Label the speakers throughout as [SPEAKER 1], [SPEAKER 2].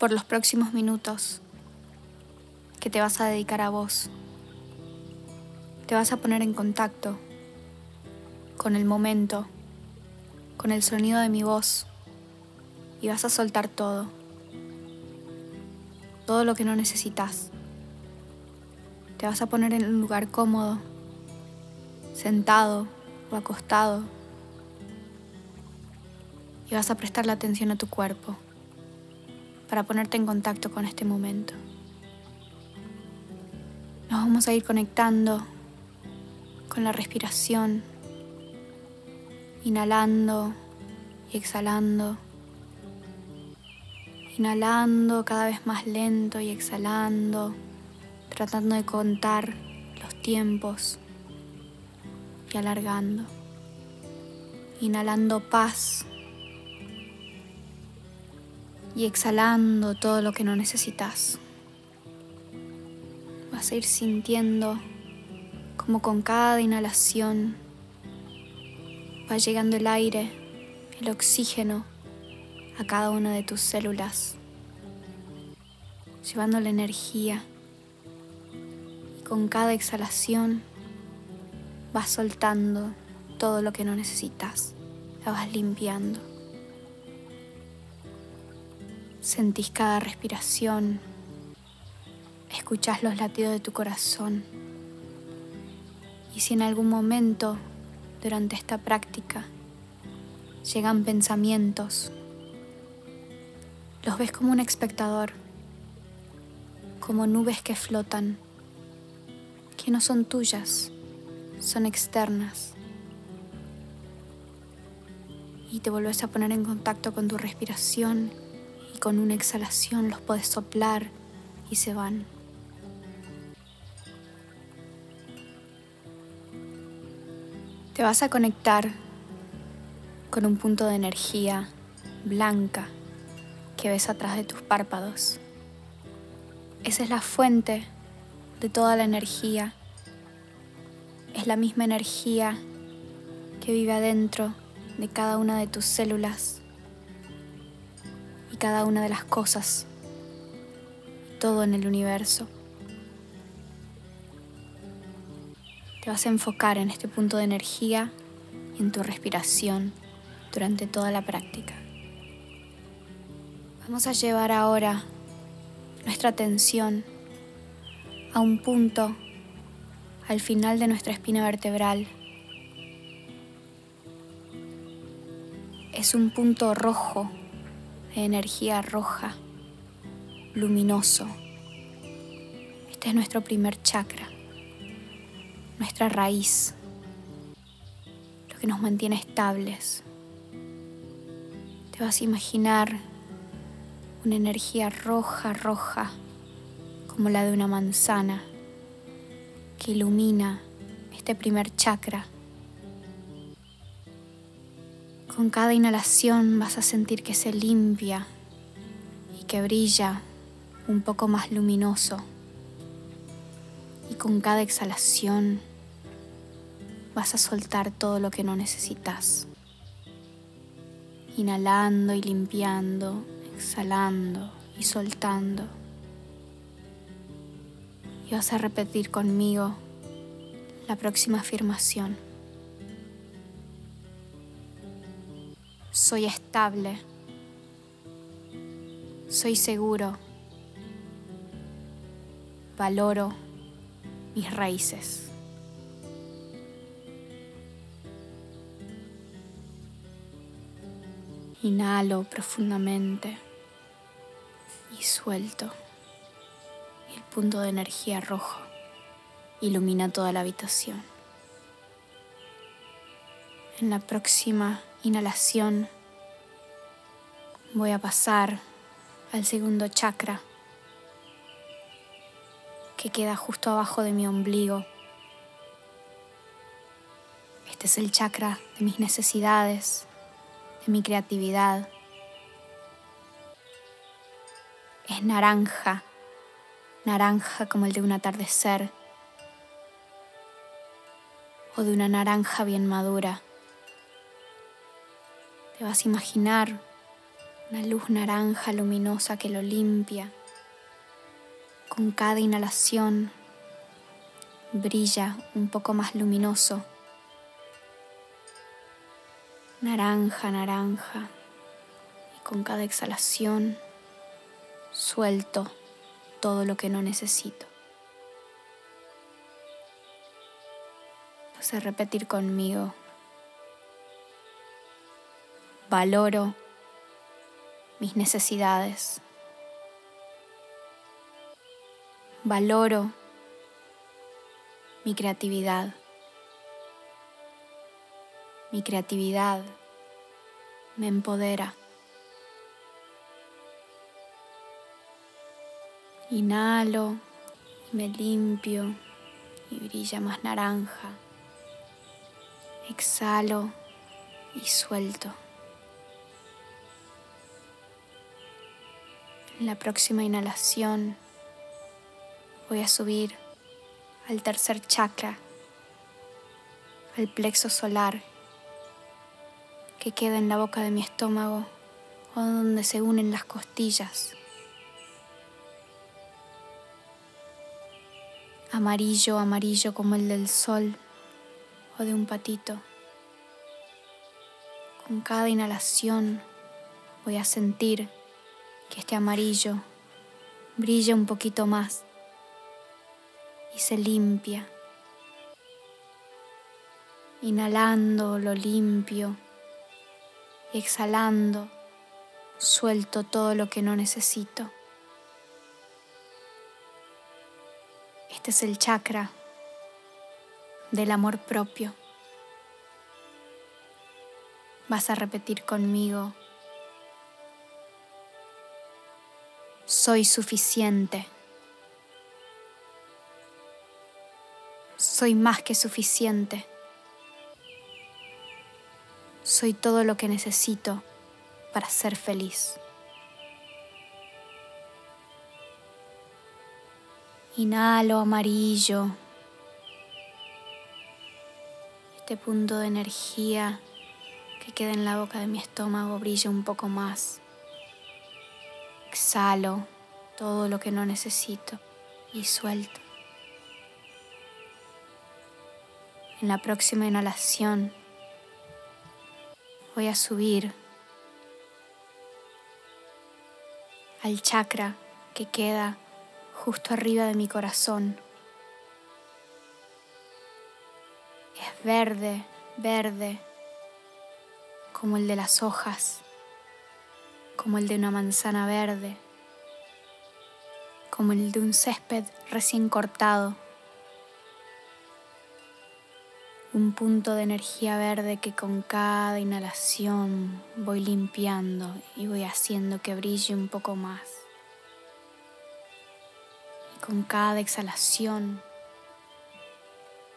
[SPEAKER 1] por los próximos minutos que te vas a dedicar a vos. Te vas a poner en contacto con el momento, con el sonido de mi voz y vas a soltar todo, todo lo que no necesitas. Te vas a poner en un lugar cómodo, sentado o acostado y vas a prestar la atención a tu cuerpo para ponerte en contacto con este momento. Nos vamos a ir conectando con la respiración, inhalando y exhalando. Inhalando cada vez más lento y exhalando, tratando de contar los tiempos y alargando. Inhalando paz y exhalando todo lo que no necesitas. Vas a ir sintiendo como con cada inhalación va llegando el aire, el oxígeno a cada una de tus células, llevando la energía. Y con cada exhalación vas soltando todo lo que no necesitas, la vas limpiando. Sentís cada respiración, escuchás los latidos de tu corazón. Y si en algún momento durante esta práctica llegan pensamientos, los ves como un espectador, como nubes que flotan, que no son tuyas, son externas. Y te vuelves a poner en contacto con tu respiración con una exhalación los puedes soplar y se van. Te vas a conectar con un punto de energía blanca que ves atrás de tus párpados. Esa es la fuente de toda la energía. Es la misma energía que vive adentro de cada una de tus células cada una de las cosas, todo en el universo. Te vas a enfocar en este punto de energía y en tu respiración durante toda la práctica. Vamos a llevar ahora nuestra atención a un punto al final de nuestra espina vertebral. Es un punto rojo de energía roja, luminoso. Este es nuestro primer chakra, nuestra raíz, lo que nos mantiene estables. Te vas a imaginar una energía roja, roja, como la de una manzana, que ilumina este primer chakra con cada inhalación vas a sentir que se limpia y que brilla un poco más luminoso. Y con cada exhalación vas a soltar todo lo que no necesitas. Inhalando y limpiando, exhalando y soltando. Y vas a repetir conmigo la próxima afirmación. Soy estable. Soy seguro. Valoro mis raíces. Inhalo profundamente y suelto. El punto de energía rojo ilumina toda la habitación. En la próxima inhalación voy a pasar al segundo chakra que queda justo abajo de mi ombligo. Este es el chakra de mis necesidades, de mi creatividad. Es naranja, naranja como el de un atardecer o de una naranja bien madura. Te vas a imaginar Una luz naranja luminosa que lo limpia. Con cada inhalación brilla un poco más luminoso. Naranja, naranja. Y con cada exhalación suelto todo lo que no necesito. A repetir conmigo. Valoro mis necesidades. Valoro mi creatividad. Mi creatividad me empodera. Inhalo me limpio y brilla más naranja. Exhalo y suelto. En la próxima inhalación voy a subir al tercer chakra, al plexo solar que queda en la boca de mi estómago o donde se unen las costillas. Amarillo, amarillo como el del sol o de un patito. Con cada inhalación voy a sentir que este amarillo brilla un poquito más y se limpia. Inhalando lo limpio exhalando suelto todo lo que no necesito. Este es el chakra del amor propio. Vas a repetir conmigo, soy suficiente. Soy más que suficiente. Soy todo lo que necesito para ser feliz. Inhalo amarillo. Este punto de energía que queda en la boca de mi estómago brilla un poco más. Exhalo todo lo que no necesito y suelto. En la próxima inhalación voy a subir al chakra que queda justo arriba de mi corazón. Es verde, verde, como el de las hojas, como el de una manzana verde, como el de un césped recién cortado un punto de energía verde que con cada inhalación voy limpiando y voy haciendo que brille un poco más. Y con cada exhalación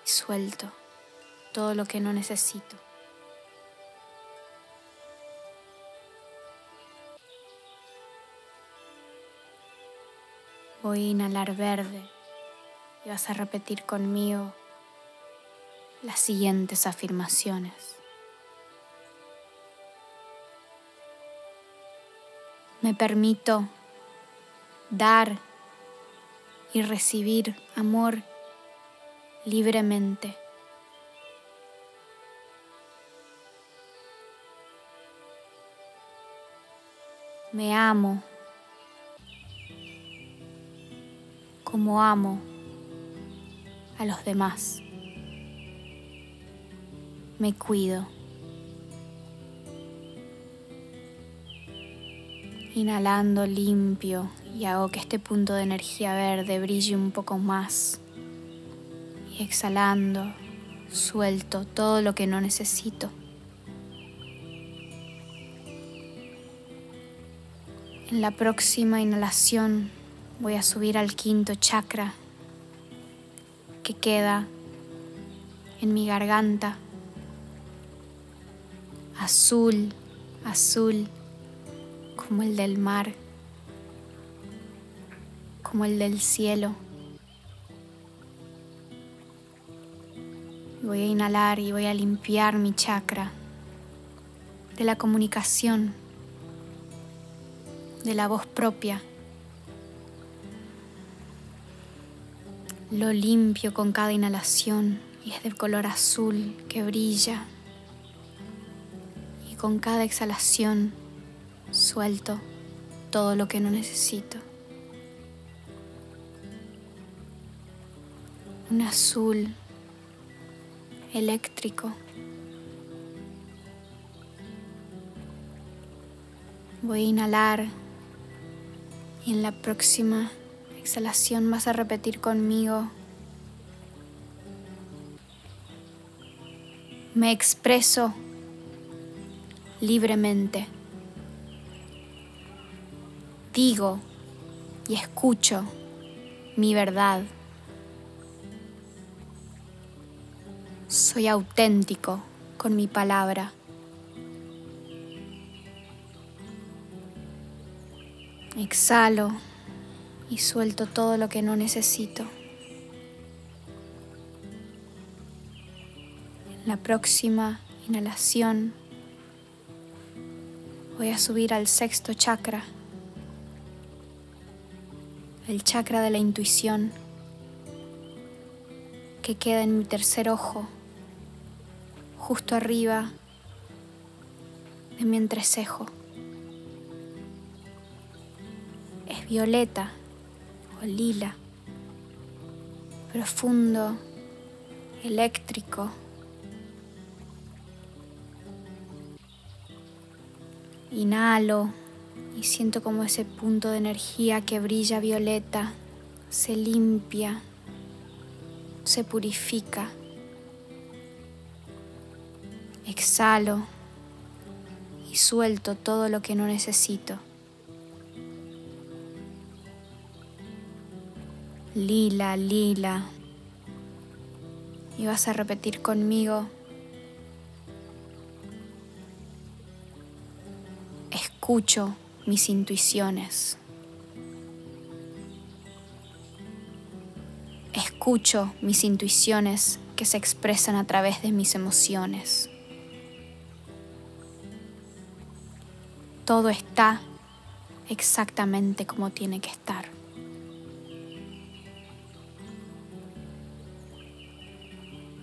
[SPEAKER 1] suelto todo lo que no necesito. Voy a inhalar verde y vas a repetir conmigo las siguientes afirmaciones. Me permito dar y recibir amor libremente. Me amo como amo a los demás me cuido. Inhalando limpio y hago que este punto de energía verde brille un poco más. Y exhalando, suelto todo lo que no necesito. En la próxima inhalación voy a subir al quinto chakra que queda en mi garganta azul, azul, como el del mar, como el del cielo. Voy a inhalar y voy a limpiar mi chakra de la comunicación de la voz propia. Lo limpio con cada inhalación y es de color azul que brilla. Y con cada exhalación suelto todo lo que no necesito. Un azul eléctrico. Voy a inhalar y en la próxima exhalación vas a repetir conmigo. Me expreso libremente. Digo y escucho mi verdad. Soy auténtico con mi palabra. Exhalo y suelto todo lo que no necesito. En la próxima inhalación voy a subir al sexto chakra, el chakra de la intuición que queda en mi tercer ojo justo arriba de mi entrecejo. Es violeta lila, profundo, eléctrico. Inhalo y siento como ese punto de energía que brilla violeta se limpia, se purifica. Exhalo y suelto todo lo que no necesito. Lila, lila. Y vas a repetir conmigo. Escucho mis intuiciones. Escucho mis intuiciones que se expresan a través de mis emociones. todo está exactamente como tiene que estar.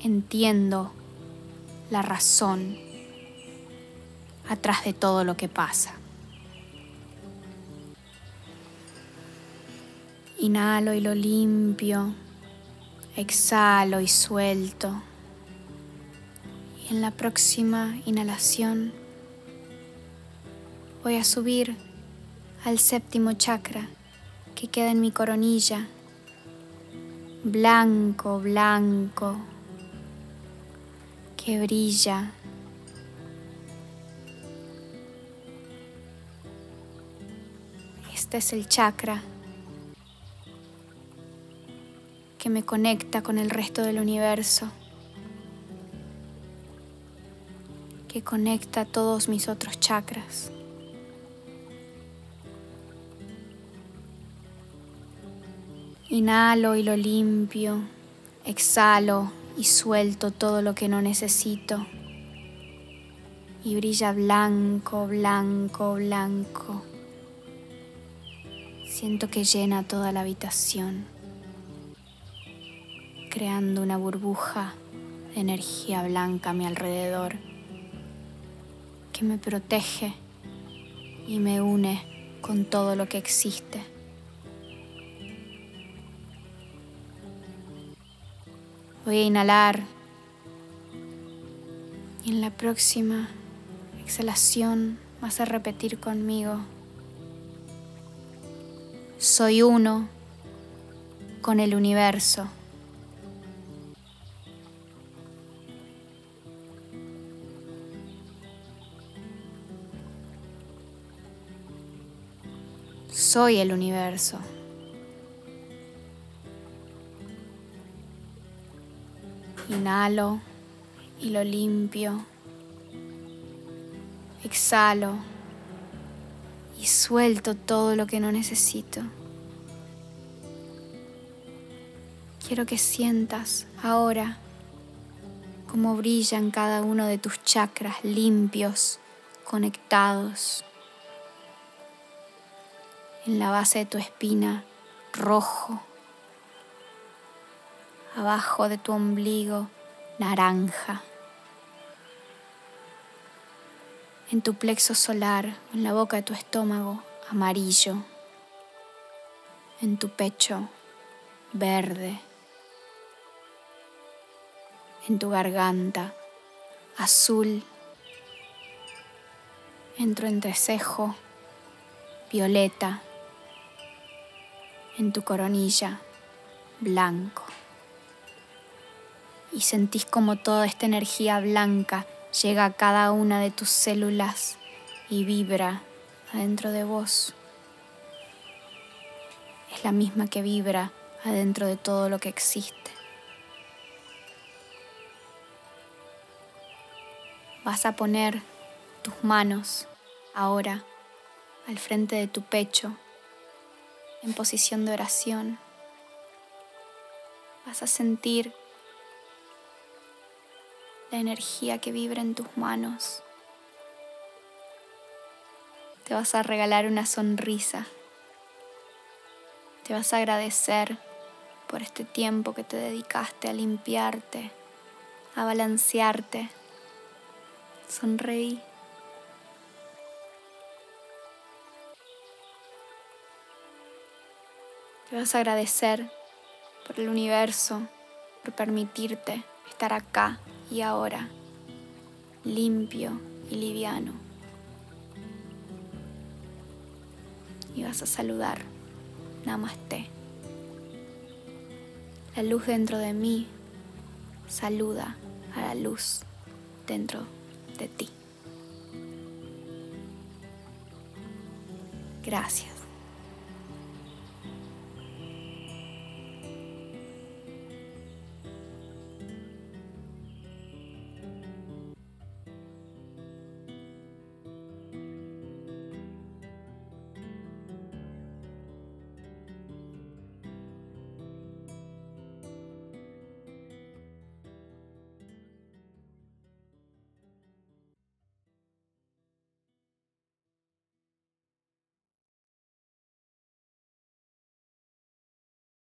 [SPEAKER 1] Entiendo la razón atrás de todo lo que pasa. Inhalo y lo limpio, exhalo y suelto. Y en la próxima inhalación voy a subir al séptimo chakra que queda en mi coronilla, blanco, blanco, que brilla. Este es el chakra que me conecta con el resto del universo, que conecta todos mis otros chakras. Inhalo y lo limpio, exhalo y suelto todo lo que no necesito. Y brilla blanco, blanco, blanco. Siento que llena toda la habitación, creando una burbuja de energía blanca a mi alrededor que me protege y me une con todo lo que existe. Voy a inhalar y en la próxima exhalación vas a repetir conmigo. Soy uno con el universo. Soy el universo. Inhalo y lo limpio. Exhalo y suelto todo lo que no necesito. Quiero que sientas ahora cómo brillan cada uno de tus chakras limpios, conectados. en la base de tu espina, rojo. Abajo de tu ombligo, naranja. En tu plexo solar, en la boca de tu estómago, amarillo. En tu pecho, verde. En tu garganta, azul. En tu entrecejo, violeta. En tu coronilla, blanco. Y sentís como toda esta energía blanca llega a cada una de tus células y vibra adentro de vos. Es la misma que vibra adentro de todo lo que existe. Vas a poner tus manos ahora al frente de tu pecho en posición de oración. Vas a sentir la energía que vibra en tus manos. Te vas a regalar una sonrisa. Te vas a agradecer por este tiempo que te dedicaste a limpiarte, a balancearte. Sonreí. Te vas a agradecer por el universo, por permitirte estar acá y ahora, limpio y liviano. Y vas a saludar. Namaste. La luz dentro de mí saluda a la luz dentro de ti. Gracias.